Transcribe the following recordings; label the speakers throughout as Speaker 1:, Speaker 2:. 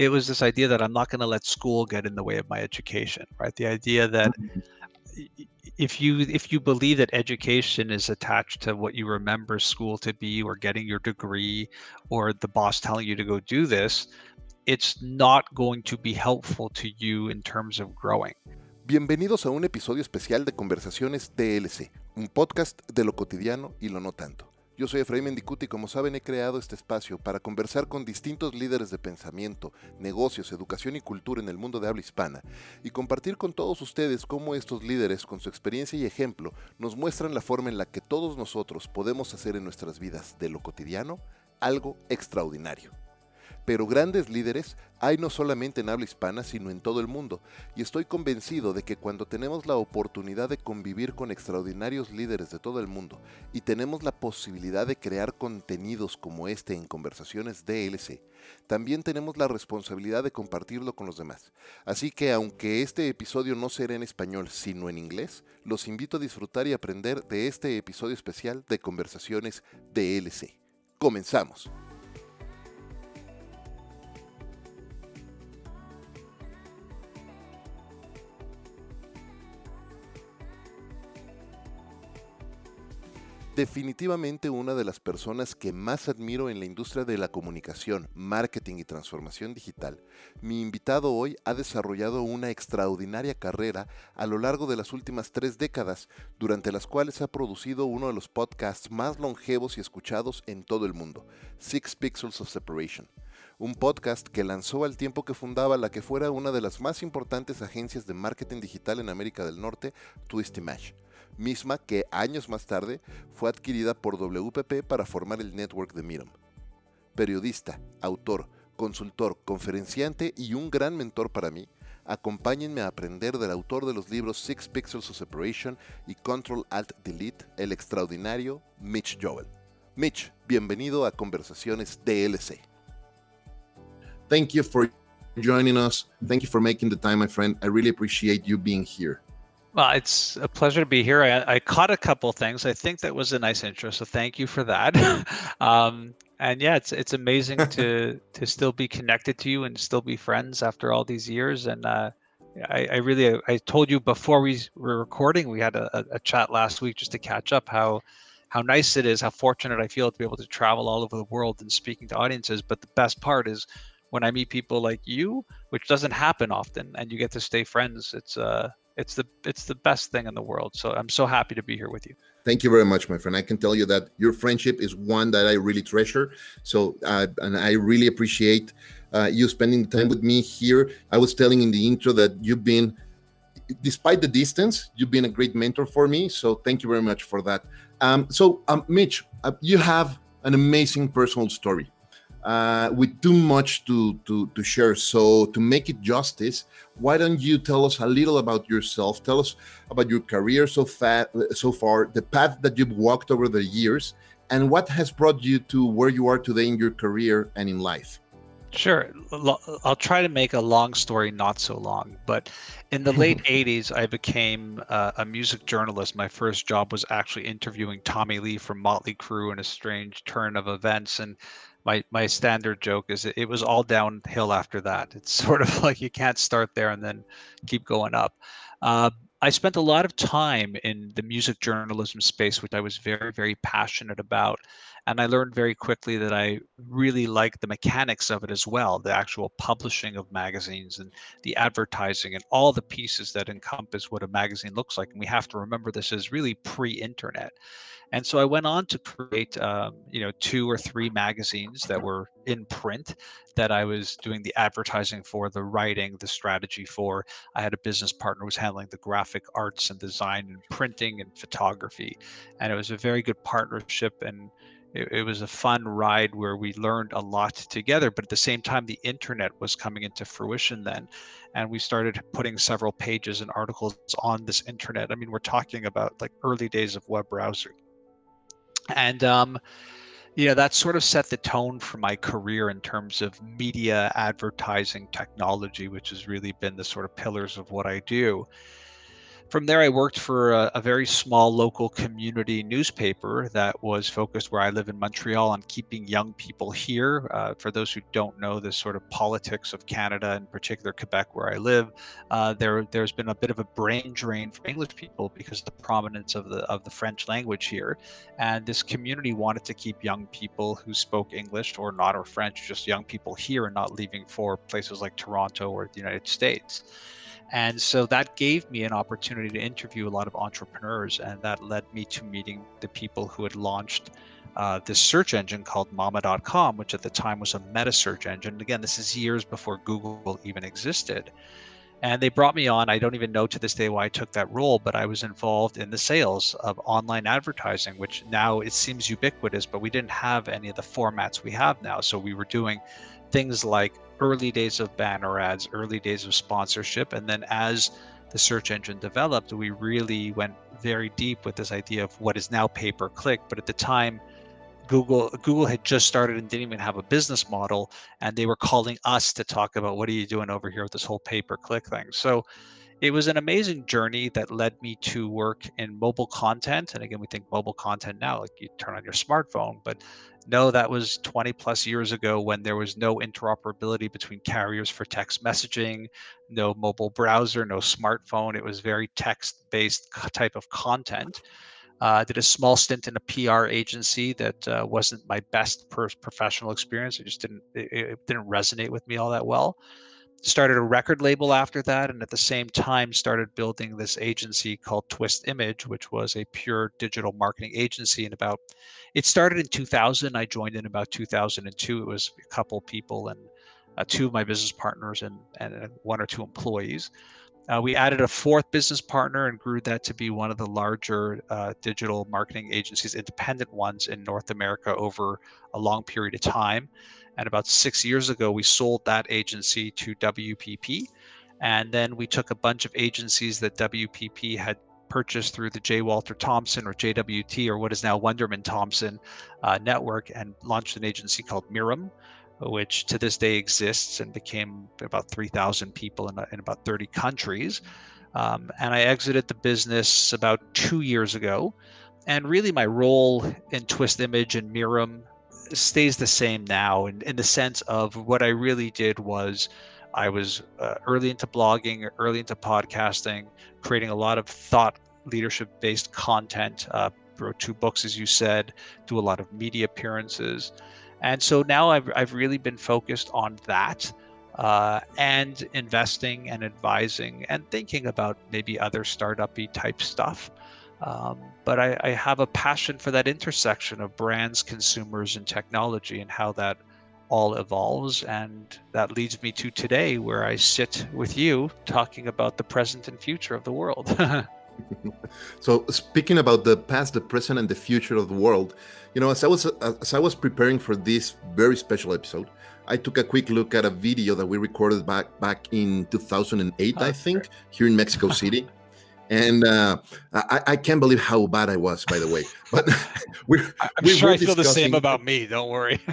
Speaker 1: it was this idea that I'm not going to let school get in the way of my education, right? The idea that mm-hmm. if you if you believe that education is attached to what you remember school to be or getting your degree or the boss telling you to go do this, it's not going to be helpful to you in terms of growing.
Speaker 2: Bienvenidos a un episodio especial de Conversaciones DLC, un podcast de lo cotidiano y lo no tanto. Yo soy Efraín Mendicuti y como saben he creado este espacio para conversar con distintos líderes de pensamiento, negocios, educación y cultura en el mundo de habla hispana y compartir con todos ustedes cómo estos líderes con su experiencia y ejemplo nos muestran la forma en la que todos nosotros podemos hacer en nuestras vidas de lo cotidiano algo extraordinario. Pero grandes líderes hay no solamente en habla hispana, sino en todo el mundo, y estoy convencido de que cuando tenemos la oportunidad de convivir con extraordinarios líderes de todo el mundo y tenemos la posibilidad de crear contenidos como este en conversaciones DLC, también tenemos la responsabilidad de compartirlo con los demás. Así que aunque este episodio no será en español, sino en inglés, los invito a disfrutar y aprender de este episodio especial de conversaciones DLC. Comenzamos. Definitivamente una de las personas que más admiro en la industria de la comunicación, marketing y transformación digital, mi invitado hoy ha desarrollado una extraordinaria carrera a lo largo de las últimas tres décadas, durante las cuales ha producido uno de los podcasts más longevos y escuchados en todo el mundo, Six Pixels of Separation. Un podcast que lanzó al tiempo que fundaba la que fuera una de las más importantes agencias de marketing digital en América del Norte, Twisty Match misma que años más tarde fue adquirida por WPP para formar el network de Miram. Periodista, autor, consultor, conferenciante y un gran mentor para mí, acompáñenme a aprender del autor de los libros Six Pixels of Separation y Control Alt Delete, el extraordinario Mitch Joel. Mitch, bienvenido a Conversaciones DLC.
Speaker 3: Thank you for joining us. Thank you for making the time, my friend. I really appreciate you being here.
Speaker 1: Well, it's a pleasure to be here. I, I, caught a couple things. I think that was a nice intro, so thank you for that. um, and yeah, it's it's amazing to to still be connected to you and still be friends after all these years. And uh, I, I, really I told you before we were recording, we had a, a chat last week just to catch up how how nice it is, how fortunate I feel to be able to travel all over the world and speaking to audiences. But the best part is when I meet people like you, which doesn't happen often, and you get to stay friends. It's uh it's the it's the best thing in the world. So I'm so happy to be here with you.
Speaker 3: Thank you very much, my friend. I can tell you that your friendship is one that I really treasure. So uh, and I really appreciate uh, you spending time with me here. I was telling in the intro that you've been, despite the distance, you've been a great mentor for me. So thank you very much for that. Um, so um, Mitch, uh, you have an amazing personal story uh, with too much to, to, to share. So, to make it justice, why don't you tell us a little about yourself? Tell us about your career so far, so far, the path that you've walked over the years, and what has brought you to where you are today in your career and in life.
Speaker 1: Sure. I'll try to make a long story not so long. But in the late 80s, I became uh, a music journalist. My first job was actually interviewing Tommy Lee from Motley Crue in a strange turn of events. And my my standard joke is it, was all downhill after that. It's sort of like you can't start there and then keep going up. Uh, I spent a lot of time in the music journalism space, which I was very, very passionate about. And I learned very quickly that I really liked the mechanics of it as well the actual publishing of magazines and the advertising and all the pieces that encompass what a magazine looks like. And we have to remember this is really pre internet. And so I went on to create, um, you know, two or three magazines that were in print that I was doing the advertising for, the writing, the strategy for. I had a business partner who was handling the graphic arts and design and printing and photography. And it was a very good partnership and it, it, was a fun ride where we learned a lot together but at the same time the internet was coming into fruition then and we started putting several pages and articles on this internet i mean we're talking about like early days of web browser and um, you know that sort of set the tone for my career in terms of media advertising technology which has really been the sort of pillars of what i do from there, I worked for a, a, very small local community newspaper that was focused where I live in Montreal on keeping young people here. Uh, for those who don't know the sort of politics of Canada, in particular Quebec, where I live, uh, there there's been a bit of a brain drain for English people because of the prominence of the of the French language here, and this community wanted to keep young people who spoke English or not or French, just young people here and not leaving for places like Toronto or the United States. And so that gave me an opportunity to interview a lot of entrepreneurs, and that led me to meeting the people who had launched uh, this search engine called Mamma.com, which at the time was a meta search engine. Again, this is years before Google even existed. And they brought me on. I don't even know to this day why I took that role, but I was involved in the sales of online advertising, which now it seems ubiquitous, but we didn't have any of the formats we have now. So we were doing things like early days of banner ads, early days of sponsorship. And then as the search engine developed, we really went very deep with this idea of what is now pay per click. But at the time, Google Google had just started and didn't even have a business model, and they were calling us to talk about what are you doing over here with this whole pay per click thing. So it was an amazing journey that led me to work in mobile content. And again, we think mobile content now, like you turn on your smartphone, but no, that was 20 plus years ago when there was no interoperability between carriers for text messaging, no mobile browser, no smartphone. It was very text based type of content. Uh, did a small stint in a PR agency that uh, wasn't my best per- professional experience. It just didn't it, it didn't resonate with me all that well started a record label after that and at the same time started building this agency called twist image which was a pure digital marketing agency and about it started in 2000 i joined in about 2002 it was a couple people and uh, two of my business partners and, and one or two employees. Uh, we added a fourth business partner and grew that to be one of the larger uh, digital marketing agencies independent ones in north america over a long period of time and about six years ago, we sold that agency to WPP. And then we took a bunch of agencies that WPP had purchased through the J. Walter Thompson or JWT or what is now Wunderman Thompson uh, network and launched an agency called Mirum, which to this day exists and became about 3,000 people in, in, about 30 countries. Um, and I exited the business about two years ago. And really, my role in Twist Image and Mirum stays the same now in, in the sense of what I really did was I was uh, early into blogging, early into podcasting, creating a lot of thought leadership based content. Uh, wrote two books, as you said, do a lot of media appearances. And so now I've, I've really been focused on that uh, and investing and advising and thinking about maybe other startup type stuff. Um, but I, I, have a passion for that intersection of brands, consumers, and technology and how that all evolves. And that leads me to today, where I sit with you talking about the present and future of the world.
Speaker 2: so, speaking about the past, the present, and the future of the world, you know, as I was as I was preparing for this very special episode, I took a quick look at a video that we recorded back back in 2008, oh, I think, sure. here in Mexico City and uh, I, I, can't believe how bad I was, by the way. But
Speaker 1: we're, I'm we sure I feel the same about me. Don't worry.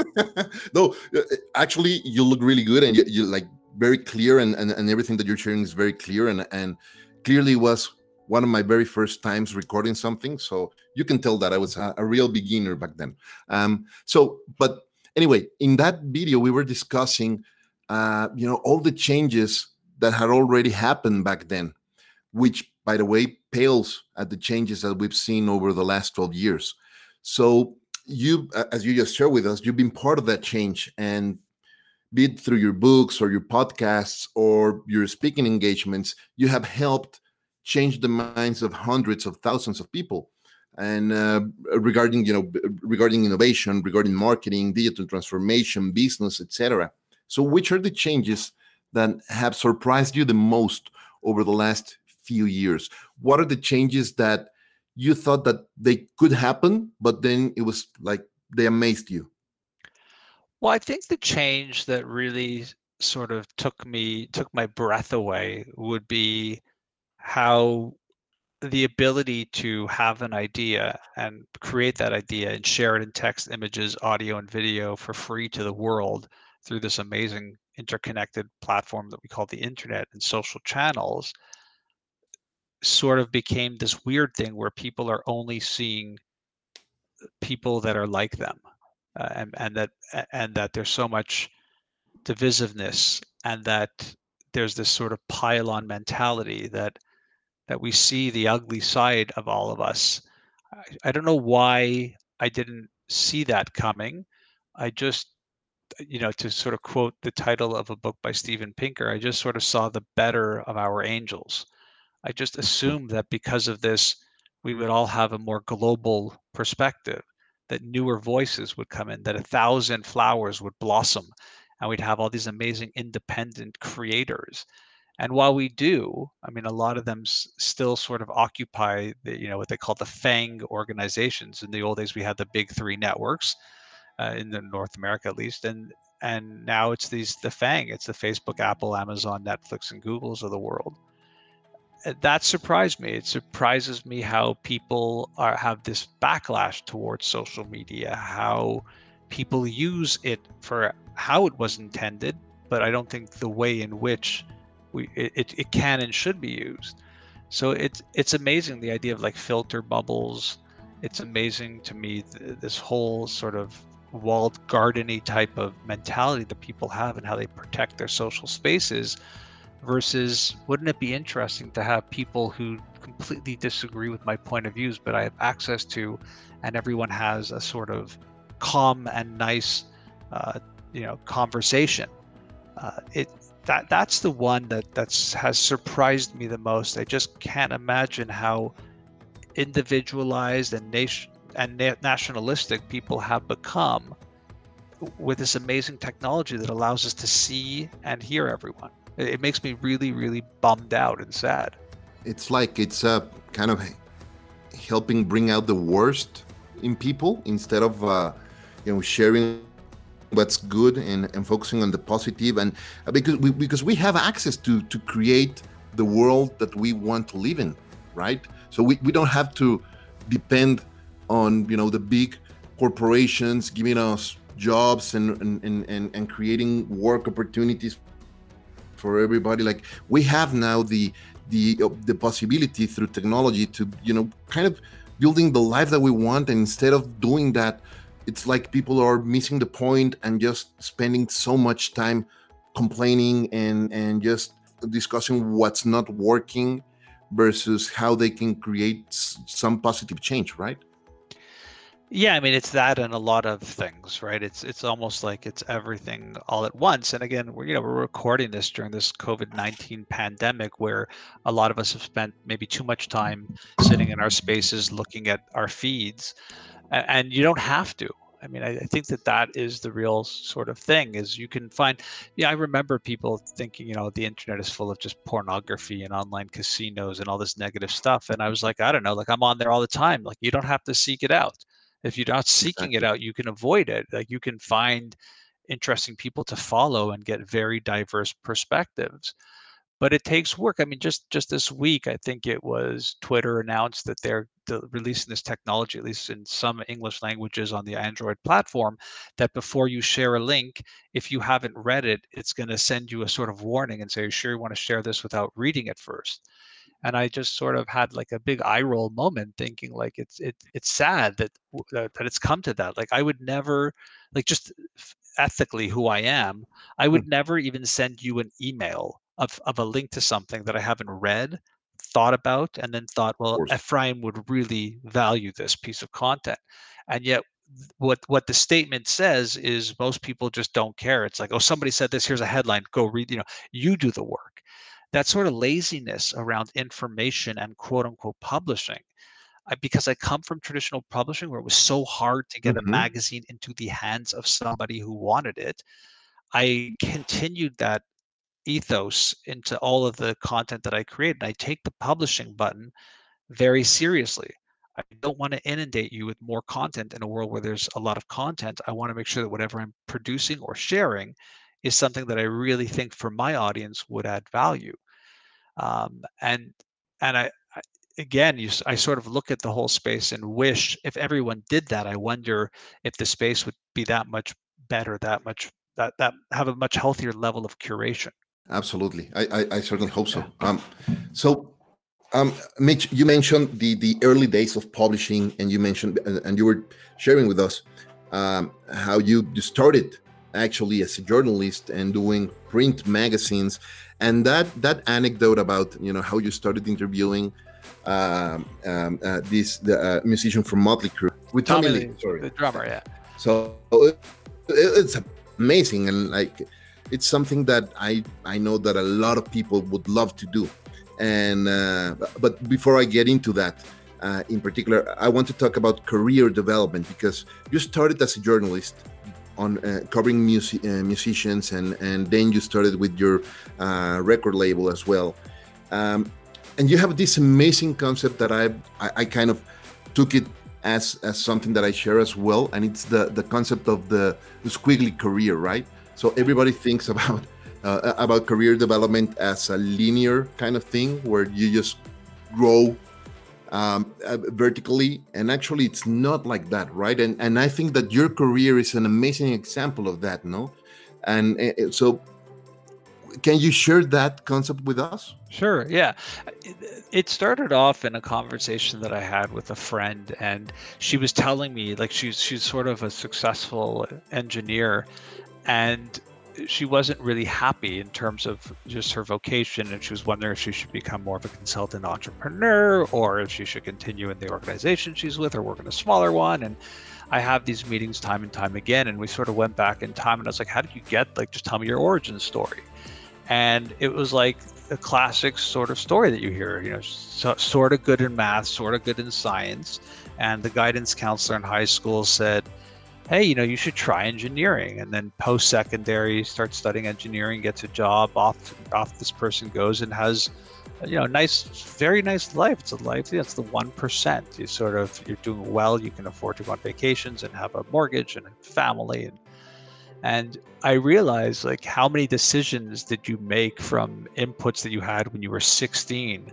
Speaker 2: no, uh, actually, you look really good, and you, you like very clear, and, and and everything that you're sharing is very clear, and and clearly was one of my very first times recording something. So you can tell that I was a, a real beginner back then. Um, so, but anyway, in that video, we were discussing, uh, you know, all the changes that had already happened back then which, by the way, pales at the changes that we've seen over the last 12 years. So, you, as you just shared with us, you've been part of that change and be it through your books or your podcasts or your speaking engagements, you have helped change the minds of hundreds of thousands of people. And uh, regarding, you know, regarding innovation, regarding marketing, digital transformation, business, etc. So, which are the changes that have surprised you the most over the last few years? What are the changes that you thought that they could happen, but then it was like they amazed you?
Speaker 1: Well, I think the change that really sort of took me took my breath away would be how the ability to have an idea and create that idea and share it in text, images, audio, and video for free to the world through this amazing interconnected platform that we call the internet and social channels sort of became this weird thing where people are only seeing people that are like them uh, and, and that and that there's so much divisiveness and that there's this sort of pile-on mentality that that we see the ugly side of all of us. I, I don't know why I didn't see that coming. I just, you know, to sort of quote the title of a book by Steven Pinker, I just sort of saw the better of our angels. I just assumed that because of this, we would all have a more global perspective, that newer voices would come in, that a thousand flowers would blossom, and we'd have all these amazing independent creators. And while we do, I mean, a lot of them s- still sort of occupy the, you know, what they call the FANG organizations. In the old days, we had the big three networks uh, in the North America, at least, and and now it's these the FANG. It's the Facebook, Apple, Amazon, Netflix, and Google's of the world. Uh, That surprised me. It surprises me how people are have this backlash towards social media, how people use it for how it was intended, but I don't think the way in which we it, it, can and should be used. So it's it's amazing the idea of like filter bubbles. It's amazing to me th- this whole sort of walled gardeny type of mentality that people have and how they protect their social spaces versus wouldn't it be interesting to have people who completely disagree with my point of views but I have access to and everyone has a sort of calm and nice uh, you know conversation. Uh, it that that's the one that that's has surprised me the most. I just can't imagine how individualized and nation and na- nationalistic people have become with this amazing technology that allows us to see and hear everyone it, makes me really really bummed out and sad.
Speaker 2: It's like it's uh, kind of helping bring out the worst in people instead of uh, you know sharing what's good and, and focusing on the positive. And uh, because we because we have access to to create the world that we want to live in right? So we, we don't have to depend on you know the big corporations giving us jobs and, and, and, and creating work opportunities for everybody. Like we have now the the uh, the possibility through technology to you know kind of building the life that we want. And instead of doing that it's like people are missing the point and just spending so much time complaining and and just discussing what's not working versus how they can create some positive change right
Speaker 1: Yeah, I mean it's that and a lot of things, right? It's it's almost like it's everything all at once. And again, we're you know we're recording this during this COVID nineteen pandemic, where a lot of us have spent maybe too much time sitting in our spaces looking at our feeds, and, you don't have to. I mean, I, I think that that is the real sort of thing. Is you can find. Yeah, I remember people thinking, you know, the internet is full of just pornography and online casinos and all this negative stuff, and I was like, I don't know, like I'm on there all the time. Like you don't have to seek it out if you're not seeking it out you can avoid it like you can find interesting people to follow and get very diverse perspectives. But it takes work i mean just just this week i think it was twitter announced that they're releasing this technology at least in some english languages on the android platform that before you share a link if you haven't read it it's going to send you a sort of warning and say "Are you sure you want to share this without reading it first and I just sort of had like a big eye roll moment, thinking like it's it it's sad that that, it's come to that. Like I would never, like just ethically who I am, I
Speaker 2: Hmm,
Speaker 1: would never even send you an email of of a link to something that I haven't read, thought about, and then thought, well, Efraín would really value this piece of content, and yet. What what the statement says is most people just don't care. It's like, oh, somebody said this. Here's a headline. Go read. You know, you do the work that sort of laziness around information and quote unquote publishing I, because i come from traditional publishing where it was so hard to get a
Speaker 2: hmm
Speaker 1: magazine into the hands of somebody who wanted it i continued that ethos into all of the content that i create and i take the publishing button very seriously. I don't want to inundate you with more content in a world where there's a lot of content. I want to make sure that whatever i'm producing or sharing is something that i really think for my audience would add value um, and and I, I again you, I sort of look at the whole space and wish if everyone did that i wonder if the space would be that much better that much that that have a much healthier level of curation.
Speaker 2: Absolutely. I, I i certainly hope so.
Speaker 1: Yeah.
Speaker 2: Um so Um, Mitch, you mentioned the the early days of publishing, and you mentioned and you were sharing with us um, how you, you started actually as a journalist and doing print magazines, and that that anecdote about you know how you started interviewing um, um, uh, this the uh, musician from Motley Crue
Speaker 1: with Tommy, Tommy Lee, sorry, the drummer, yeah.
Speaker 2: So it, it's amazing, and like it's something that I I know that a lot of people would love to do. And uh, but before I get into that, uh, in particular, I want to talk about career development because you started as a journalist on uh, covering music, uh, musicians, and and then you started with your uh, record label as well. Um, and you have this amazing concept that I, I, I kind of took it as as something that I share as well, and it's the the concept of the, squiggly career, right? So everybody thinks about uh, about career development as a linear kind of thing where you just grow um, uh, vertically and actually it's not like that right? And and i think that your career is an amazing example of that no? And uh, so can you share that concept with us?
Speaker 1: Sure yeah. It started off in a conversation that i had with a friend and she was telling me like she's she's sort of a successful engineer and she wasn't really happy in terms of just her vocation and she was wondering if she should become more of a consultant entrepreneur or if she should continue in the organization she's with or work in a smaller one. And i have these meetings time and time again and we sort of went back in time and i was like how did you get like just tell me your origin story? And it was like a classic sort of story that you hear you know so, sort of good in math sort of good in science. And the guidance counselor in high school said hey, you know, you should try engineering. And then post secondary, start studying engineering, gets a job. Off off this person goes and has, you know, nice, very nice life. It's a life. It's the one percent. You sort of you're doing well. You can afford to go on vacations and have a mortgage and a family and. And I realized like how many decisions did you make from inputs that you had when you were 16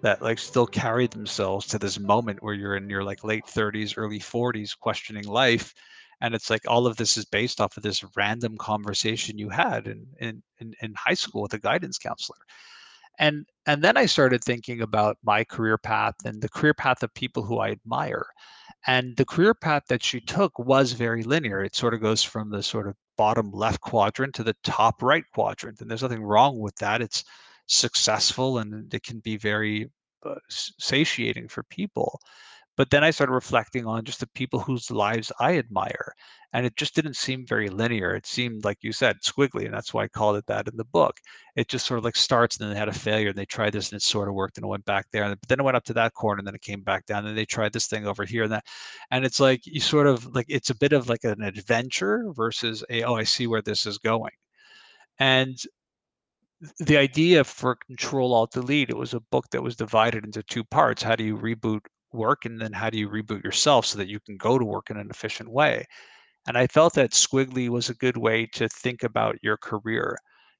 Speaker 1: that like still carry themselves to this moment where you're in your like late 30s, early 40s questioning life and it's like all of this is based off of this random conversation you had in in in, in high school with a guidance counselor. And and then i started thinking about my career path and the career path of people who i admire. And the career path that she took was very linear. It sort of goes from the sort of bottom left quadrant to the top right quadrant and there's nothing wrong with that. It's successful and it can be very uh, satiating for people but then I started reflecting on just the people whose lives I admire. And it just didn't seem very linear. It seemed, like you said, squiggly. And that's why I called it that in the book. It just sort of like starts and then they had a failure and they tried this and it sort of worked and it went back there. But then it went up to that corner and then it came back down and they tried this thing over here and that. And it's like you sort of like it's a bit of like an adventure versus a, oh, I see where this is going. And the idea for control alt delete it was a book that was divided into two parts how do you reboot work and then how do you reboot yourself so that you can go to work in an efficient way? And i felt that squiggly was a good way to think about your career.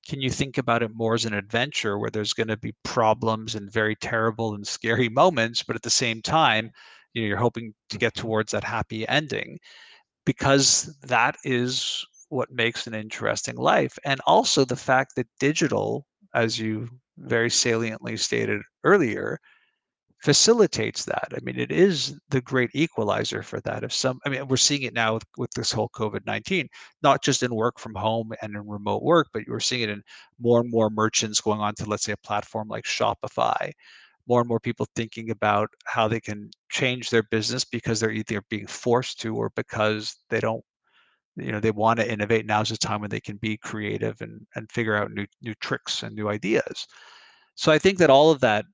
Speaker 1: Can you think about it more as an adventure where there's going to be problems and very terrible and scary moments but at the same time you know you're hoping to get mm-hmm. towards that happy ending? Because that is what makes an interesting life. And also the fact that digital as you very saliently stated earlier facilitates that. I mean, it is the great equalizer for that. If some, I mean, we're seeing it now with, with this whole COVID 19, not just in work from home and in remote work, but you're seeing it in more and more merchants going on to, let's say, a platform like Shopify. More and more people thinking about how they can change their business because they're either being forced to or because they don't you know they want to innovate now's the time when they can be creative and and figure out new new tricks and new ideas so i think that all of that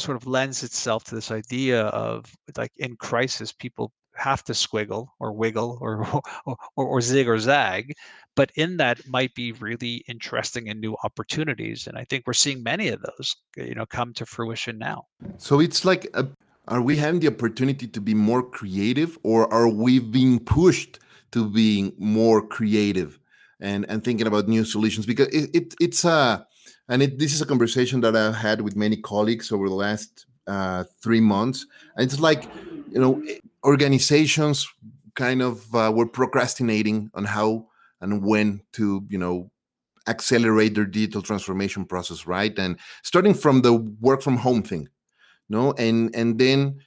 Speaker 1: sort of lends itself to this idea of like in crisis people have to squiggle or wiggle or, or or, or zig or zag but in that might be really interesting and new opportunities and i think we're seeing many of those uh, you know come to fruition now.
Speaker 2: So it's like a, are we having the opportunity to be more creative or are we being pushed to being more creative and and thinking about new solutions? Because it, it it's a and it, this is a conversation that I've had with many colleagues over the last uh, three months. And it's like, you know, organizations kind of uh, were procrastinating on how and when to, you know, accelerate their digital transformation process, right? And starting from the work from home thing. you no and and then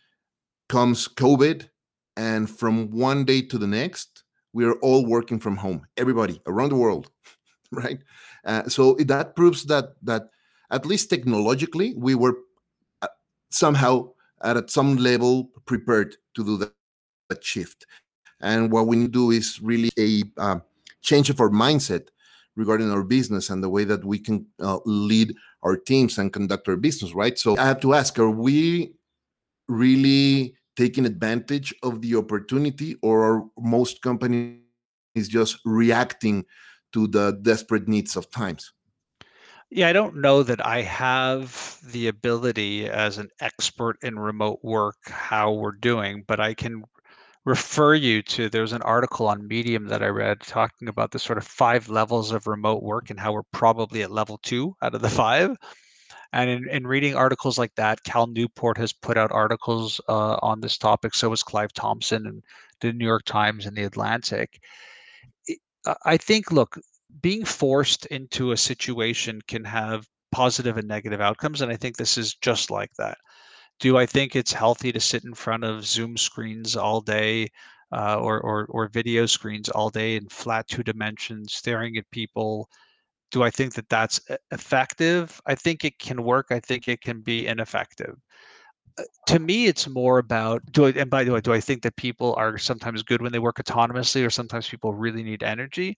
Speaker 2: comes covid and from one day to the next we are all working from home everybody around the world right uh, so that proves that that at least technologically we were uh, somehow at some level prepared to do that, that shift. And what we need to do is really a uh, change of our mindset regarding our business and the way that we can uh, lead our teams and conduct our business right? So i have to ask are we really taking advantage of the opportunity or are most companies just reacting to the desperate needs of times
Speaker 1: yeah, I don't know that I have the ability as an expert in remote work how we're doing, but I can refer you to there's an article on Medium that I read talking about the sort of five levels of remote work and how we're probably at level two out of the five. And in, in reading articles like that, Cal Newport has put out articles uh, on this topic. So has Clive Thompson and the New York Times and the Atlantic. I think, look, being forced into a situation can have positive and negative outcomes. And I think this is just like that. Do I think it's healthy to sit in front of Zoom screens all day uh, or, or, or video screens all day in flat two dimensions, staring at people? Do I think that that's effective? I think it can work. I think it can be ineffective. To me, it's more about do I, and by the way, do I think that people are sometimes good when they work autonomously, or sometimes people really need energy?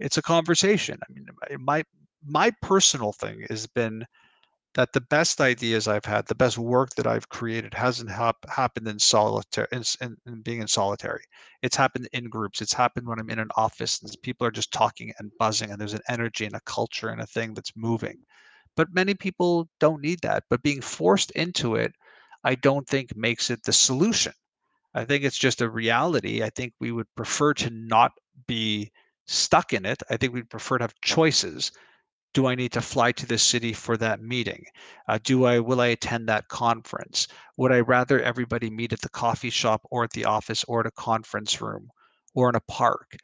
Speaker 1: it's a conversation. I mean, my my personal thing has been that the best ideas I've had, the best work that I've created, hasn't hap- happened in solitary, in, in, in, being in solitary. It's happened in groups. It's happened when I'm in an office and people are just talking and buzzing, and there's an energy and a culture and a thing that's moving. But many people don't need that. But being forced into it, I don't think makes it the solution. I think it's just a reality. I think we would prefer to not be stuck in it. I think we'd prefer to have choices. Do I need to fly to the city for that meeting? Uh, do I will I attend that conference? Would I rather everybody meet at the coffee shop or at the office or at a conference room or in a park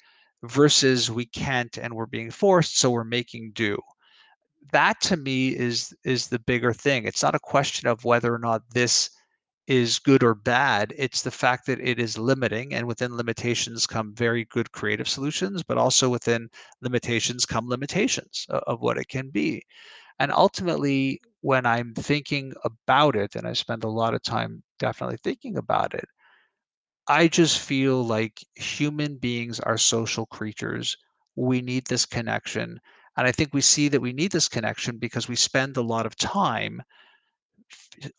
Speaker 1: versus we can't and we're being forced so we're making do that to me is is the bigger thing it's not a question of whether or not this is good or bad. It's the fact that it is limiting, and within limitations come very good creative solutions, but also within limitations come limitations of, what it can be. And ultimately, when I'm thinking about it, and I spend a lot of time definitely thinking about it, I just feel like human beings are social creatures. We need this connection. And I think we see that we need this connection because we spend a lot of time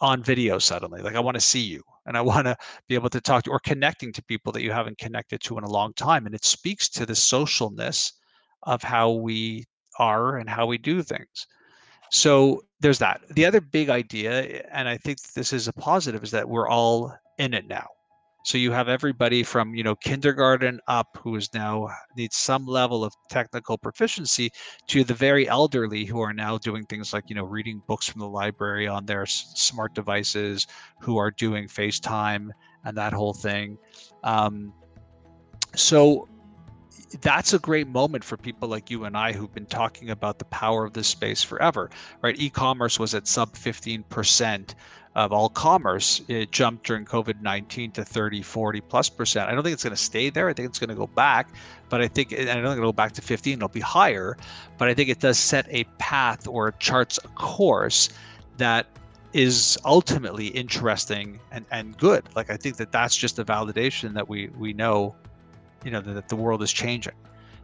Speaker 1: on video suddenly. Like I want to see you and I want to be able to talk to or connecting to people that you haven't connected to in a long time. And it speaks to the socialness of how we are and how we do things. So there's that. The other big idea, and I think this is a positive, is that we're all in it now. So you have everybody from you know kindergarten up who is now needs some level of technical proficiency to the very elderly who are now doing things like you know reading books from the library on their smart devices, who are doing FaceTime and that whole thing. Um, so that's a great moment for people like you and I who've been talking about the power of this space forever, right? E-commerce was at sub 15% of all commerce, it jumped during COVID 19 to 30, 40 plus percent. I don't think it's going to stay there. I think it's going to go back, but I think, I don't think it'll go back to 15, it'll be higher. But I think it does set a path or charts a course that is ultimately interesting and, and good. Like, I think that that's just a validation that we, we know, you know, that, that the world is changing.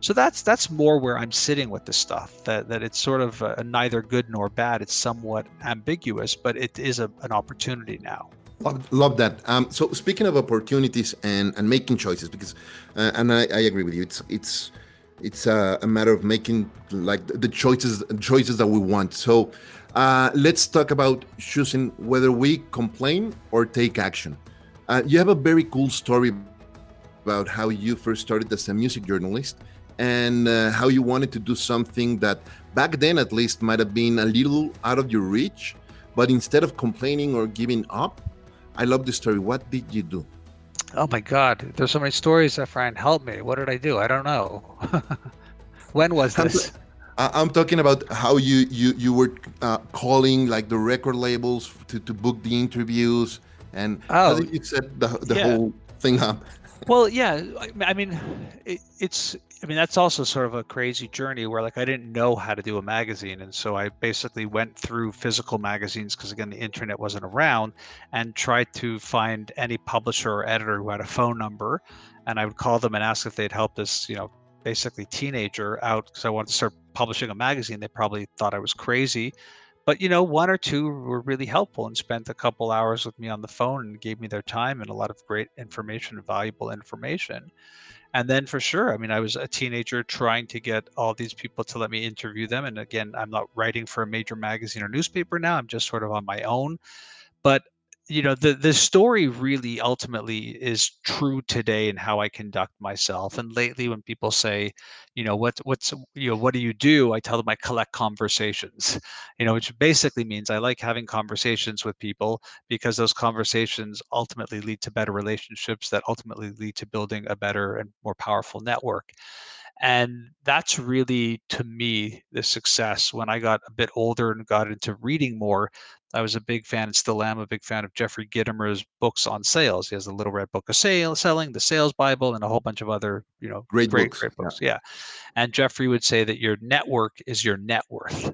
Speaker 1: So that's that's more where I'm sitting with this stuff. That that it's sort of a, neither good nor bad. It's somewhat ambiguous, but it is a, an opportunity now.
Speaker 2: Love, love that. Um, so speaking of opportunities and, and making choices, because uh, and I, I agree with you. It's it's it's a, a, matter of making like the choices choices that we want. So uh, let's talk about choosing whether we complain or take action. Uh, you have a very cool story about how you first started as a music journalist and uh, how you wanted to do something that back then at least might have been a little out of your reach but instead of complaining or giving up i love the story. What did you do?
Speaker 1: Oh my god. There's so many stories Efrain help me. What did i do? I don't know. When was this?
Speaker 2: I'm talking about how you you you were uh, calling like the record labels to, to book the interviews and oh, you set the, the yeah. whole thing up?
Speaker 1: Well, yeah, I mean, it, it's I mean that's also sort of a crazy journey where like I didn't know how to do a magazine, and so I basically went through physical magazines because again the internet wasn't around, and tried to find any publisher or editor who had a phone number, and I would call them and ask if they'd help this you know basically teenager out because I wanted to start publishing a magazine. They probably thought I was crazy. But you know, one or two were really helpful and spent a couple hours with me on the phone and gave me their time and a lot of great information, valuable information. And then for sure, I mean, I was a teenager trying to get all these people to let me interview them. And again, I'm not writing for a major magazine or newspaper now. I'm just sort of on my own. But you know the the story really ultimately is true today in how I conduct myself. And lately, when people say, you know, what what's you know what do you do? I tell them I collect conversations. You know, which basically means I like having conversations with people because those conversations ultimately lead to better relationships that ultimately lead to building a better and more powerful network. And that's really, to me, the success. When I got a bit older and got into reading more, I was a big fan and still am a big fan of Jeffrey Gitomer's books on sales. He has the Little Red Book of Sale, Selling, the Sales Bible, and a whole bunch of other, you know,
Speaker 2: great, great books.
Speaker 1: Great books. Yeah. yeah. And Jeffrey would say that your network is your net worth.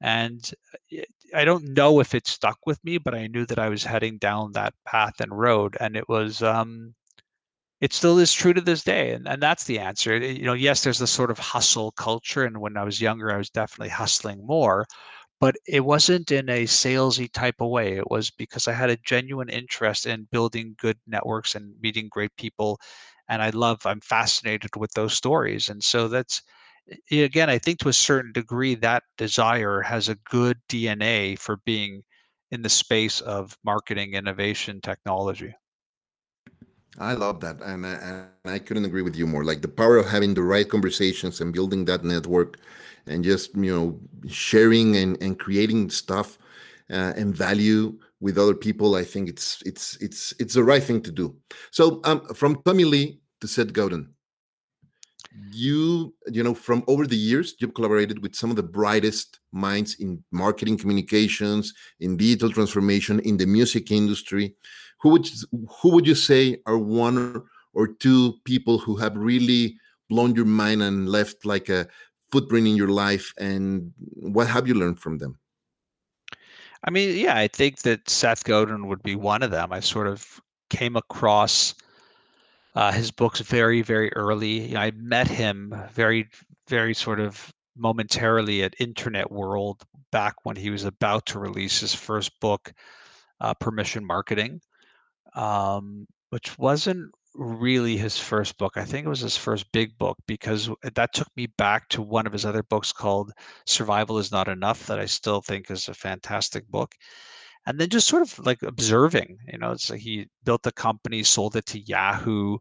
Speaker 1: And uh, I don't know if it stuck with me, but I knew that I was heading down that path and road. And it was, um, it still is true to this day and, and that's the answer. Eh, you know yes there's this sort of hustle culture and when i was younger i was definitely hustling more but it wasn't in a salesy type of way. It was because i had a genuine interest in building good networks and meeting great people and i love i'm fascinated with those stories and so that's eh, eh, again i think to a certain degree that desire has a good dna for being in the space of marketing innovation technology
Speaker 2: I love that, and I, and I couldn't agree with you more. Like the power of having the right conversations and building that network, and just you know sharing and, and creating stuff uh, and value with other people. I think it's it's it's it's the right thing to do. So, um, from Tommy Lee to Seth Godin, you you know from over the years you've collaborated with some of the brightest minds in marketing communications in digital transformation in the music industry who would who would you say are one or two people who have really blown your mind and left like a footprint in your life? And what have you learned from them?
Speaker 1: I mean yeah i think that seth godin would be one of them. I sort of came across uh, his books very very early. I met him very very sort of momentarily at internet world back when he was about to release his first book uh, permission marketing um, which wasn't really his first book. I think it was his first big book because that took me back to one of his other books called Survival is Not Enough, that I still think is a fantastic book. And then just sort of like observing, you know, it's like he built a company, sold it to Yahoo,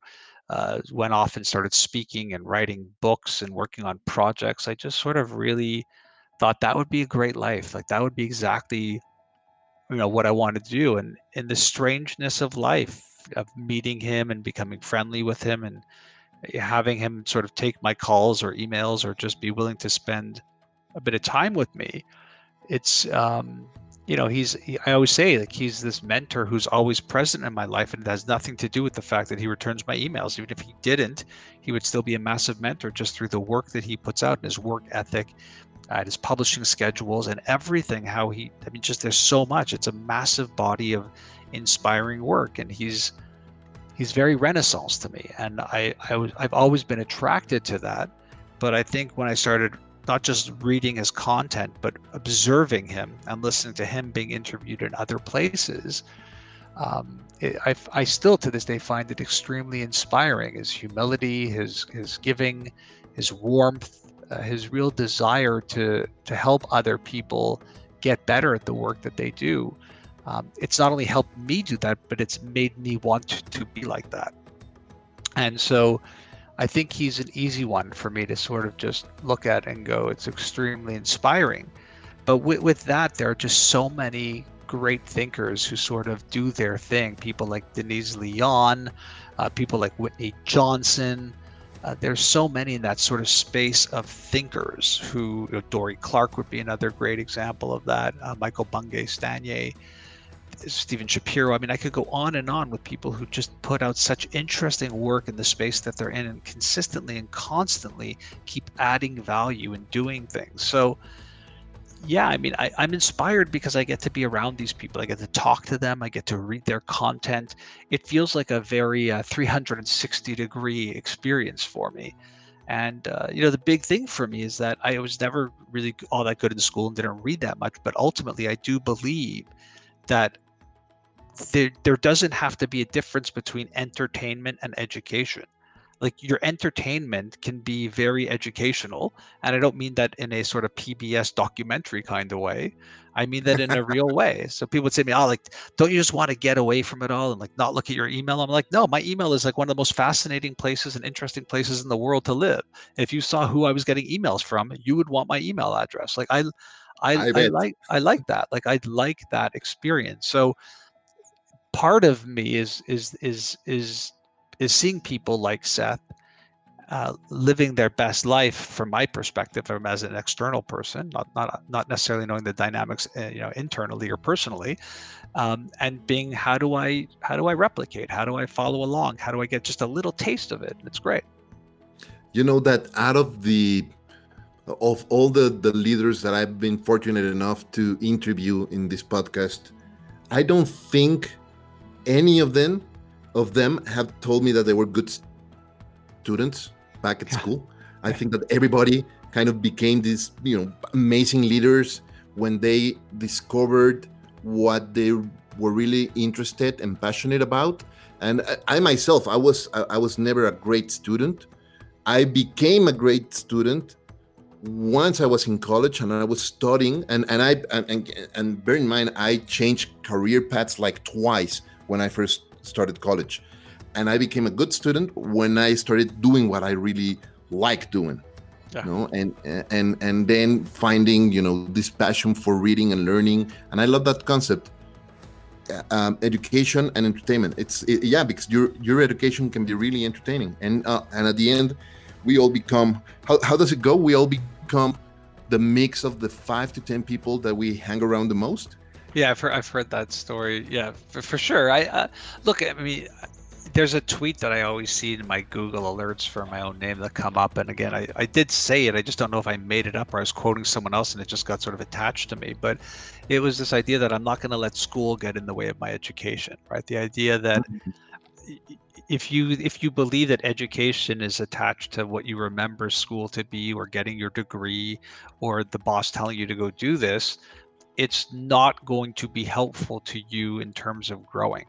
Speaker 1: uh, went off and started speaking and writing books and working on projects. I just sort of really thought that would be a great life. Like that would be exactly you know what I wanted to do, and in the strangeness of life of meeting him and becoming friendly with him and having him sort of take my calls or emails or just be willing to spend a bit of time with me it's um you know he's he, i always say like he's this mentor who's always present in my life and it has nothing to do with the fact that he returns my emails. Even if he didn't he would still be a massive mentor just through the work that he puts out and his work ethic at his publishing schedules and everything how he i mean just there's so much. It's a massive body of inspiring work and he's he's very renaissance to me. And i, I was, i've always been attracted to that. But i think when i started not just reading his content but observing him and listening to him being interviewed in other places um, it, I, I still to this day find it extremely inspiring his humility his his giving his warmth uh, his real desire to to help other people get better at the work that they do. Um, it's not only helped me do that, but it's made me want to, to be like that. And so, I think he's an easy one for me to sort of just look at and go, it's extremely inspiring. But with, with that, there are just so many great thinkers who sort of do their thing. People like Denise Lee Yohn, uh, people like Whitney Johnson, uh, there's so many in that sort of space of thinkers who you know, Dorie Clark would be another great example of that. Uh, Michael Bungay Stanier, Stephen Shapiro. I mean, I could go on and on with people who just put out such interesting work in the space that they're in and consistently and constantly keep adding value and doing things. So, yeah, I mean, I, am inspired because I get to be around these people. I get to talk to them. I get to read their content. It feels like a very uh, 360 degree experience for me. And uh, you know, the big thing for me is that I was never really all that good in school and didn't read that much. But ultimately, I do believe that there there doesn't have to be a difference between entertainment and education like your entertainment can be very educational and i don't mean that in a sort of pbs documentary kind of way. I mean that in a real way. So people would say to me oh like don't you just want to get away from it all and like not look at your email? I'm like no my email is like one of the most fascinating places and interesting places in the world to live. If you saw who i was getting emails from you would want my email address. Like i I, I, I like I like that. Like I like that experience. So part of me is is is is is seeing people like Seth uh, living their best life from my perspective from as an external person not not not necessarily knowing the dynamics uh, you know internally or personally um, and being how do i how do i replicate? How do i follow along? How do i get just a little taste of it? It's great.
Speaker 2: You know that out of the of all the the leaders that i've been fortunate enough to interview in this podcast i don't think any of them of them have told me that they were good students back at school. I think that everybody kind of became these, you know, amazing leaders when they discovered what they were really interested and passionate about. And I, I myself, I was I was never a great student. I became a great student once I was in college and I was studying, and and I and, and bear in mind I changed career paths like twice when I first started college. And I became a good student when I started doing what I really like doing. Yeah. You know, and and and then finding you know this passion for reading and learning, and I love that concept. Uh, um, education and entertainment. It's it, yeah, because your your education can be really entertaining, and uh, and at the end, we all become. How how does it go? We all become the mix of the five to ten people that we hang around the most
Speaker 1: yeah, I've heard, I've heard that story. Yeah, for, for sure. I uh, look. I mean, there's a tweet that I always see in my Google alerts for my own name that come up. And again, I, I did say it. I just don't know if I made it up or I was quoting someone else and it just got sort of attached to me. But it was this idea that I'm not going to let school get in the way of my education, right? The idea that mm-hmm. if you if you believe that education is attached to what you remember school to be or getting your degree or the boss telling you to go do this it's not going to be helpful to you in terms of growing.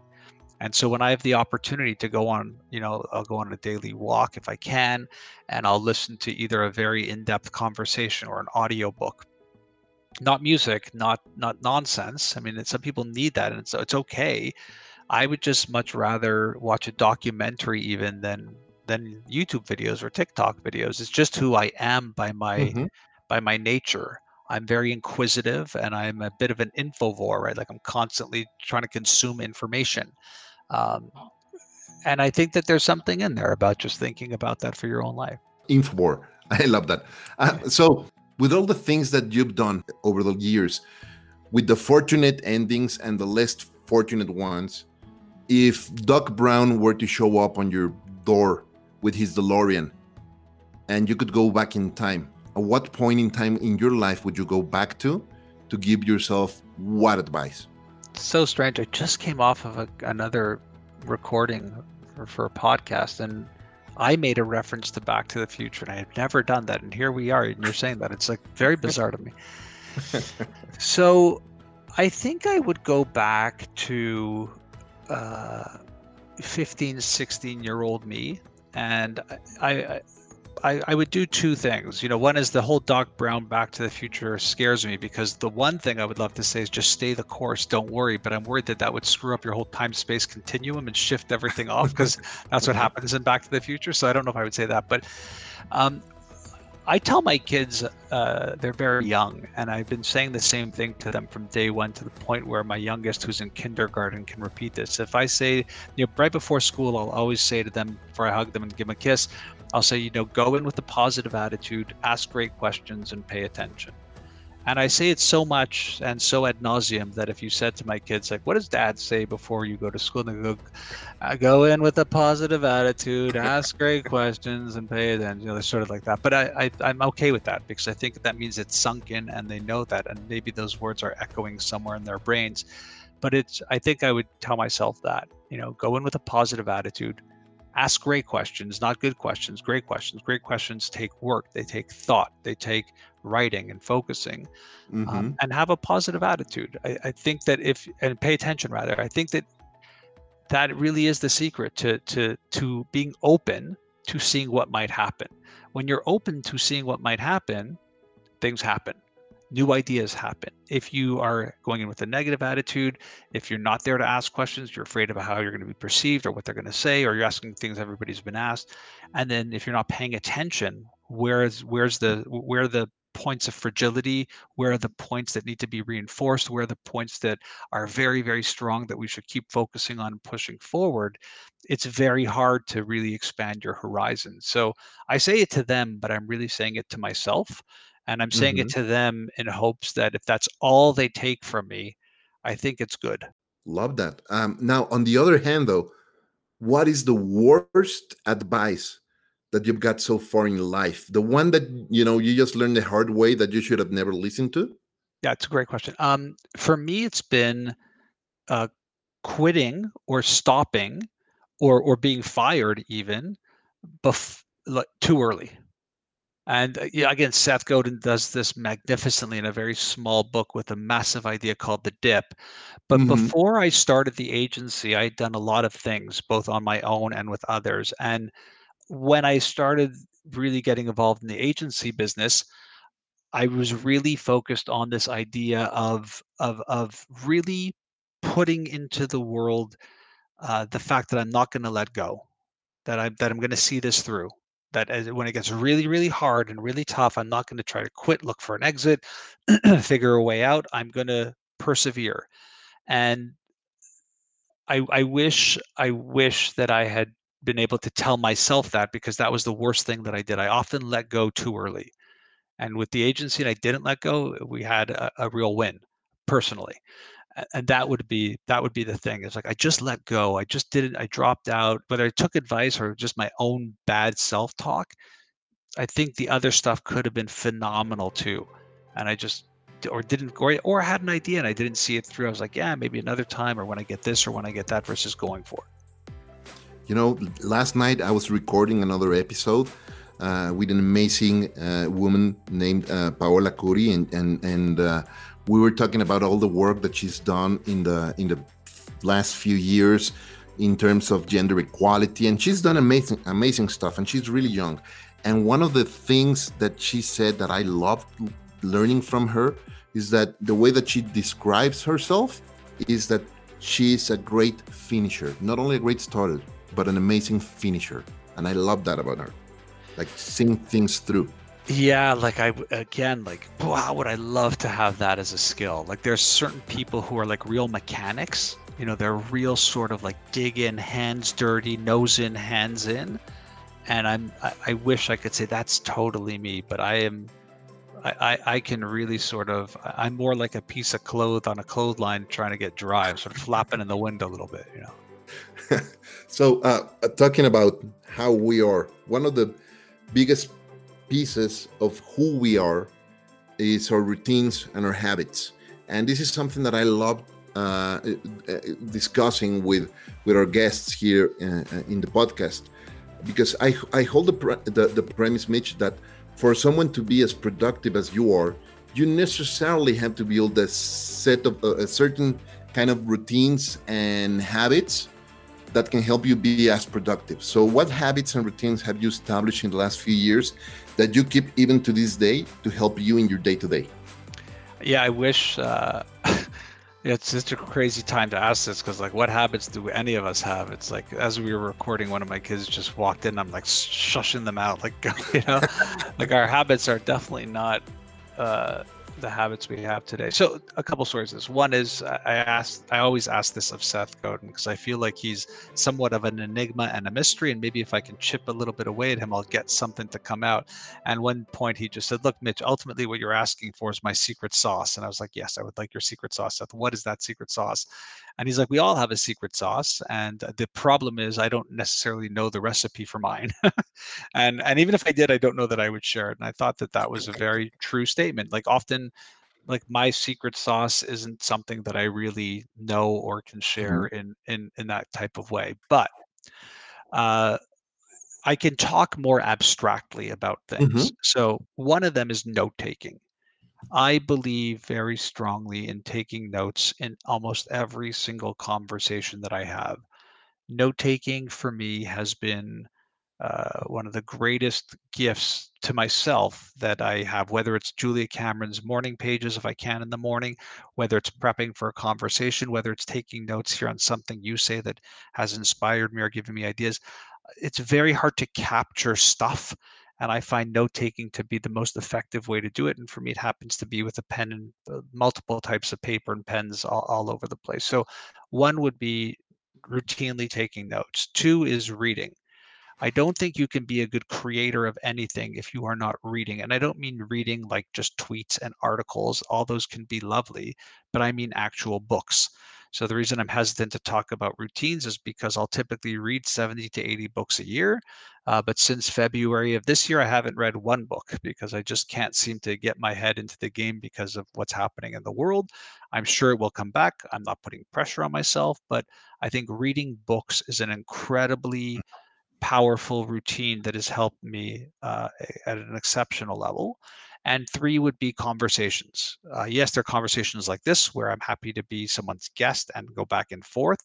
Speaker 1: And so when I have the opportunity to go on, you know, I'll go on a daily walk if I can, and I'll listen to either a very in-depth conversation or an audio book. Not music, not not nonsense. I mean, some people need that, and so it's okay. I would just much rather watch a documentary even than than YouTube videos or TikTok videos. It's just who I am by my mm-hmm. by my nature. I'm very inquisitive and I'm a bit of an infovore, right? Like I'm constantly trying to consume information. Um, and I think that there's something in there about just thinking about that for your own life.
Speaker 2: Infovore. I love that. Uh, so, with all the things that you've done over the years, with the fortunate endings and the less fortunate ones, if Doc Brown were to show up on your door with his DeLorean and you could go back in time, at what point in time in your life would you go back to to give yourself what advice?
Speaker 1: So strange. I just came off of a, another recording for, for a podcast, and I made a reference to Back to the Future, and I had never done that. And here we are, and you're saying that. It's like very bizarre to me. so I think I would go back to uh, 15, 16 year old me. And I, I, I, I would do two things. You know, one is the whole Doc Brown Back to the Future scares me because the one thing I would love to say is just stay the course, don't worry. But I'm worried that that would screw up your whole time space continuum and shift everything off because that's what happens in Back to the Future. So I don't know if I would say that, but um, I tell my kids uh, they're very young, and I've been saying the same thing to them from day one to the point where my youngest, who's in kindergarten, can repeat this. If I say, you know, right before school, I'll always say to them before I hug them and give them a kiss, I'll say, you know, go in with a positive attitude, ask great questions, and pay attention. And I say it so much and so ad nauseum that if you said to my kids, like, what does dad say before you go to school? And they go, I go in with a positive attitude, ask great questions, and pay attention. You know, they're sort of like that. But I, I, am okay with that because I think that means it's sunk in and they know that. And maybe those words are echoing somewhere in their brains. But it's, I think I would tell myself that, you know, go in with a positive attitude, ask great questions, not good questions, great questions. Great questions take work, they take thought, they take writing and focusing, um, mm-hmm. um, and have a positive attitude. I, I, think that if and pay attention rather, I think that that really is the secret to to to being open to seeing what might happen. When you're open to seeing what might happen, things happen new ideas happen. If you are going in with a negative attitude, if you're not there to ask questions, you're afraid of how you're going to be perceived or what they're going to say, or you're asking things everybody's been asked. And then if you're not paying attention, where's where's the where the points of fragility? Where are the points that need to be reinforced? Where are the points that are very very strong that we should keep focusing on and pushing forward? It's very hard to really expand your horizon so i say it to them but i'm really saying it to myself and I'm saying mm-hmm. it to them in hopes that if that's all they take from me, I think it's good.
Speaker 2: Love that. Um, now, on the other hand, though, what is the worst advice that you've got so far in life? The one that you know you just learned the hard way that you should have never listened to.
Speaker 1: Yeah, it's a great question. Um, for me, it's been uh, quitting or stopping, or or being fired even, bef- like, too early. And uh, yeah, again, Seth Godin does this magnificently in a very small book with a massive idea called The Dip. But mm-hmm. before I started the agency, I had done a lot of things, both on my own and with others. And when I started really getting involved in the agency business, I was really focused on this idea of of of really putting into the world uh, the fact that I'm not going to let go, that I that I'm going to see this through, that as, when it gets really really hard and really tough i'm not going to try to quit look for an exit figure a way out i'm going to persevere. And I, I wish i wish that i had been able to tell myself that because that was the worst thing that i did. I often let go too early. And with the agency and i didn't let go we had a, a real win personally and that would be that would be the thing. It's like i just let go. I just didn't i dropped out whether i took advice or just my own bad self-talk. I think the other stuff could have been phenomenal too and i just or didn't or, or had an idea and i didn't see it through. I was like yeah maybe another time or when i get this or when i get that versus going for it.
Speaker 2: You know last night i was recording another episode uh, with an amazing uh, woman named uh, paola curi and and and uh, we were talking about all the work that she's done in the in the last few years in terms of gender equality and she's done amazing amazing stuff and she's really young. And one of the things that she said that i loved learning from her is that the way that she describes herself is that she's a great finisher not only a great starter but an amazing finisher and i love that about her. Like seeing things through
Speaker 1: yeah, like I again, like wow, would I love to have that as a skill? Like there's certain people who are like real mechanics. You know, they're real sort of like dig in, hands dirty, nose in, hands in. And I'm I, I wish I could say that's totally me, but I am I, I, I can really sort of I'm more like a piece of cloth on a clothesline trying to get dry, I'm sort of flapping in the wind a little bit, you know.
Speaker 2: so uh, talking about how we are, one of the biggest pieces of who we are is our routines and our habits. And this is something that I love uh, uh discussing with with our guests here uh, in the podcast because I, I hold the, the, the premise, Mitch, that for someone to be as productive as you are, you necessarily have to build a set of uh, a certain kind of routines and habits that can help you be as productive. So, what habits and routines have you established in the last few years that you keep even to this day to help you in your day to day?
Speaker 1: Yeah, I wish. Uh, it's just a crazy time to ask this because, like, what habits do any of us have? It's like as we were recording, one of my kids just walked in. I'm like shushing them out, like you know, like our habits are definitely not uh, the habits we have today. So a couple sources. One is I asked, I always ask this of Seth Godin because I feel like he's somewhat of an enigma and a mystery, and maybe if I can chip a little bit away at him, I'll get something to come out. And one point he just said, "Look, Mitch, ultimately what you're asking for is my secret sauce." And I was like, "Yes, I would like your secret sauce, Seth. What is that secret sauce?" And he's like, "We all have a secret sauce, and the problem is I don't necessarily know the recipe for mine, and and even if I did, I don't know that I would share it." And I thought that that was a very true statement. Like often like my secret sauce isn't something that I really know or can share mm-hmm. in in in that type of way. But uh, I can talk more abstractly about things. Mm-hmm. So one of them is note taking. I believe very strongly in taking notes in almost every single conversation that I have. Note taking for me has been uh, one of the greatest gifts to myself that I have, whether it's Julia Cameron's morning pages, if I can in the morning, whether it's prepping for a conversation, whether it's taking notes here on something you say that has inspired me or given me ideas. It's very hard to capture stuff. And I find note taking to be the most effective way to do it. And for me, it happens to be with a pen and uh, multiple types of paper and pens all, all over the place. So, one would be routinely taking notes, two is reading I don't think you can be a good creator of anything if you are not reading. And I don't mean reading like just tweets and articles, all those can be lovely, but I mean actual books. So the reason I'm hesitant to talk about routines is because I'll typically read 70 to 80 books a year. Uh, but since February of this year, I haven't read one book because I just can't seem to get my head into the game because of what's happening in the world. I'm sure it will come back. I'm not putting pressure on myself, but I think reading books is an incredibly powerful routine that has helped me uh, at an exceptional level. And three would be conversations. Uh, yes, there are conversations like this where I'm happy to be someone's guest and go back and forth,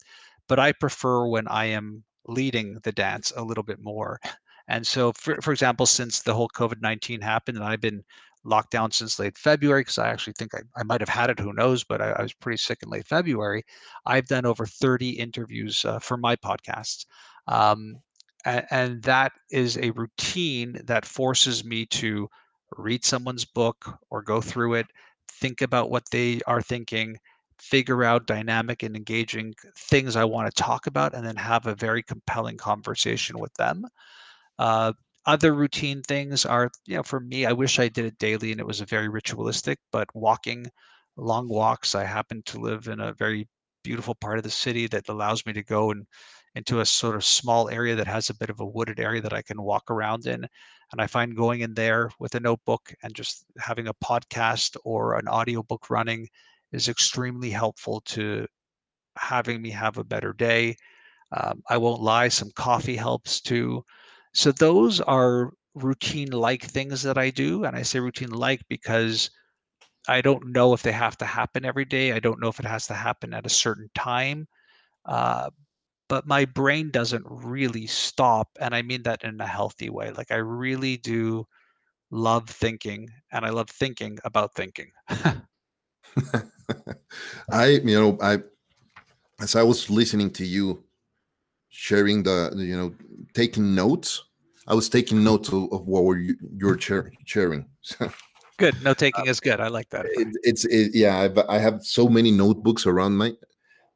Speaker 1: but I prefer when I am leading the dance a little bit more. And so, for, for example, since the whole COVID 19 happened and I've been locked down since late February, because I actually think I, I might have had it, who knows, but I, I, was pretty sick in late February. I've done over 30 interviews uh, for my podcasts. Um, and, and that is a routine that forces me to read someone's book or go through it, think about what they are thinking, figure out dynamic and engaging things I want to talk about, and then have a very compelling conversation with them. Uh, other routine things are, you know, for me, I wish I did it daily and it was a very ritualistic, but walking long walks. I happen to live in a very beautiful part of the city that allows me to go and into a sort of small area that has a bit of a wooded area that I can walk around in. And I find going in there with a notebook and just having a podcast or an audiobook running is extremely helpful to having me have a better day. Um, I won't lie, some coffee helps too. So those are routine like things that I do. And I say routine like because I don't know if they have to happen every day. I don't know if it has to happen at a certain time. Uh, but my brain doesn't really stop and i mean that in a healthy way like i really do love thinking and i love thinking about thinking.
Speaker 2: I you know i as i was listening to you sharing the you know taking notes i was taking notes of, of what were you you're sharing
Speaker 1: good note taking uh, is good i like that.
Speaker 2: it, it's it, yeah I've, i have so many notebooks around my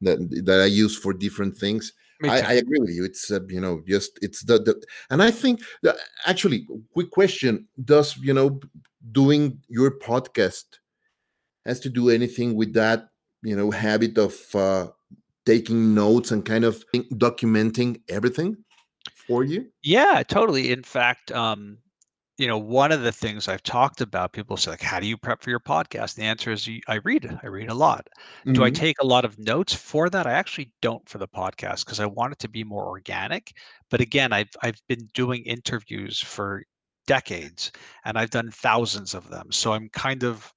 Speaker 2: that that i use for different things I, I, agree with you. It's uh, you know just it's the, the and I think that actually quick question does you know doing your podcast has to do anything with that you know habit of uh, taking notes and kind of documenting everything for you?
Speaker 1: Yeah, totally. In fact, um, you know, one of the things I've talked about, people say, like, how do you prep for your podcast? The answer is I read. I read a lot. Mm-hmm. Do I mm-hmm. take a lot of notes for that? I actually don't for the podcast because I want it to be more organic. But again, I've I've been doing interviews for decades and I've done thousands of them. So I'm kind of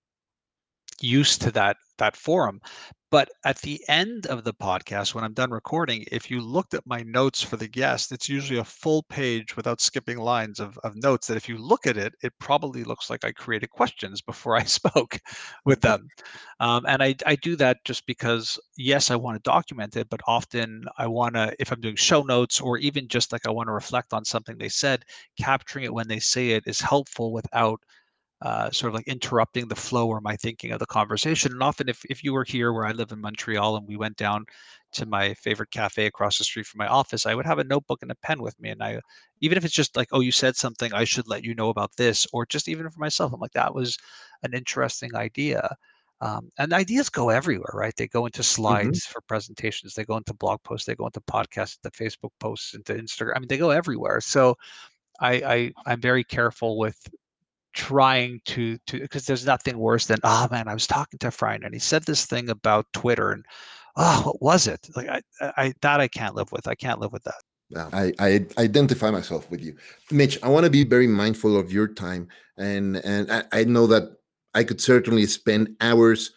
Speaker 1: used to that that forum but at the end of the podcast, when I'm done recording, if you looked at my notes for the guest, it's usually a full page without skipping lines of, of notes that if you look at it, it probably looks like I created questions before I spoke with them. Um, and I, I do that just because, yes, I want to document it, but often I want to, if I'm doing show notes or even just like I want to reflect on something they said, capturing it when they say it is helpful without uh, sort of like interrupting the flow or my thinking of the conversation. And often, if, if you were here where I live in Montreal and we went down to my favorite cafe across the street from my office, I would have a notebook and a pen with me. And I, even if it's just like, oh, you said something, I should let you know about this, or just even for myself, I'm like, that was an interesting idea. Um, and ideas go everywhere, right? They go into
Speaker 2: Mm-hmm.
Speaker 1: slides for presentations, they go into blog posts, they go into podcasts, into Facebook posts, into Instagram. I mean, they go everywhere. So I, I I'm very careful with trying to to because there's nothing worse than oh man, I was talking to a friend and he said this thing about Twitter and oh, what was it? Like I, I that I can't live with. I can't live with that.
Speaker 2: Yeah, I, I identify myself with you, Mitch. I want to be very mindful of your time, and and I, I know that I could certainly spend hours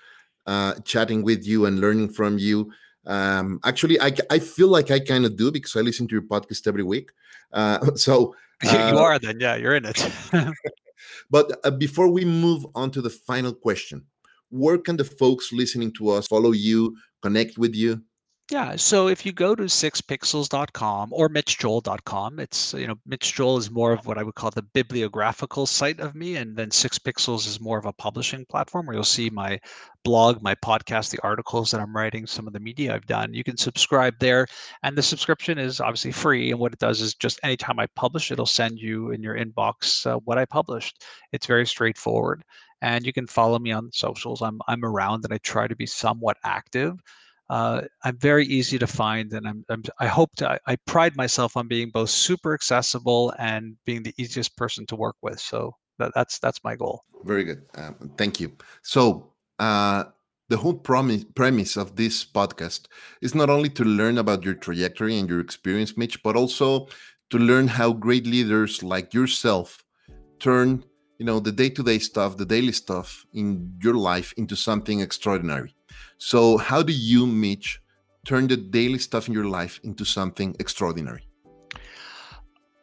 Speaker 2: uh, chatting with you and learning from you. Um, actually, I, I feel like I kind of do because I listen to your podcast every week. Uh, so
Speaker 1: you
Speaker 2: uh,
Speaker 1: are then, yeah, you're in it.
Speaker 2: But uh, before we move on to the final question, where can the folks listening to us follow you, connect with you?
Speaker 1: Yeah, so if you go to sixpixels.com or mitchjoel.com, it's, you know, Mitch Joel is more of what I would call the bibliographical site of me. And then Six Pixels is more of a publishing platform where you'll see my blog, my podcast, the articles that I'm writing, some of the media I've done. You can subscribe there. And the subscription is obviously free. And what it does is just anytime I publish, it'll send you in your inbox uh, what I published. It's very straightforward. And you can follow me on socials. I'm, I'm around and I try to be somewhat active uh, I'm very easy to find, and I'm, I'm i hope to. I, I, pride myself on being both super accessible and being the easiest person to work with. So that, that's that's my goal.
Speaker 2: Very good. Um, thank you. So uh, the whole promise, premise of this podcast is not only to learn about your trajectory and your experience, Mitch, but also to learn how great leaders like yourself turn you know the day-to-day stuff the daily stuff in your life into something extraordinary so, how do you, Mitch, turn the daily stuff in your life into something extraordinary?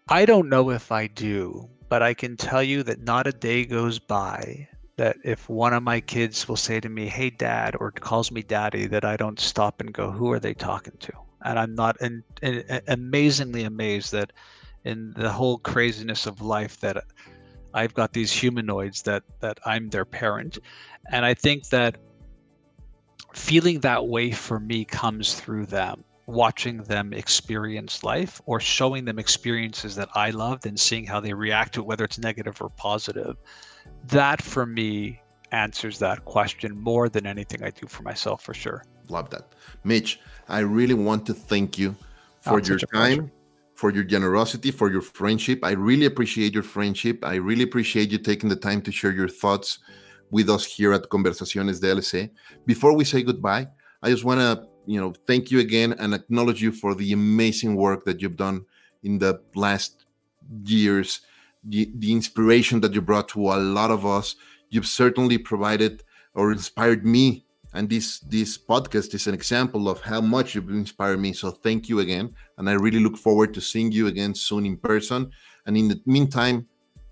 Speaker 1: I don't know if I do, but I can tell you that not a day goes by that if one of my kids will say to me, Hey, dad, or calls me daddy, that I don't stop and go, Who are they talking to? And I'm not in, in, amazingly amazed that in the whole craziness of life that I've got these humanoids that that I'm their parent. And I think that feeling that way for me comes through them watching them experience life or showing them experiences that I loved and seeing how they react to it, whether it's negative or positive. That for me answers that question more than anything I do for myself, for sure.
Speaker 2: Love that. Mitch, I really want to thank you ah, for oh, your time, for your generosity, for your friendship. I really appreciate your friendship. I really appreciate you taking the time to share your thoughts with us here at Conversaciones DLC. Before we say goodbye, I just want to, you know, thank you again and acknowledge you for the amazing work that you've done in the last years, the, the inspiration that you brought to a lot of us. You've certainly provided or inspired me. And this this podcast is an example of how much you've inspired me. So thank you again. And I really look forward to seeing you again soon in person. And in the meantime,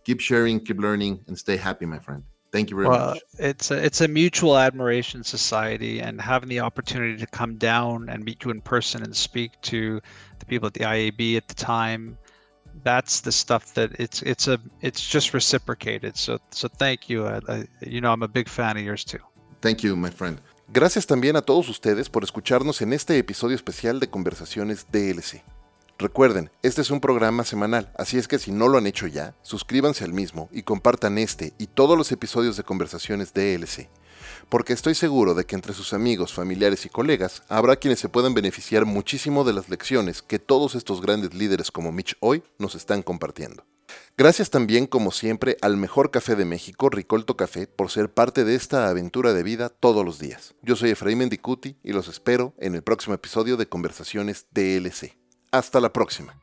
Speaker 2: keep sharing, keep learning, and stay happy, my friend. Thank you very well, much.
Speaker 1: It's a, it's a mutual admiration society, and having the opportunity to come down and meet you in person and speak to the people at the IAB at the time, that's the stuff that it's it's a it's just reciprocated. So so thank you. I, I, you know I'm a big fan of yours too.
Speaker 2: Thank you, my friend.
Speaker 4: Gracias también a todos ustedes por escucharnos en este episodio especial de Conversaciones DLC. Recuerden, este es un programa semanal, así es que si no lo han hecho ya, suscríbanse al mismo y compartan este y todos los episodios de conversaciones DLC, porque estoy seguro de que entre sus amigos, familiares y colegas habrá quienes se puedan beneficiar muchísimo de las lecciones que todos estos grandes líderes como Mitch hoy nos están compartiendo. Gracias también, como siempre, al mejor café de México, Ricolto Café, por ser parte de esta aventura de vida todos los días. Yo soy Efraín Mendicuti y los espero en el próximo episodio de Conversaciones DLC. Hasta la próxima.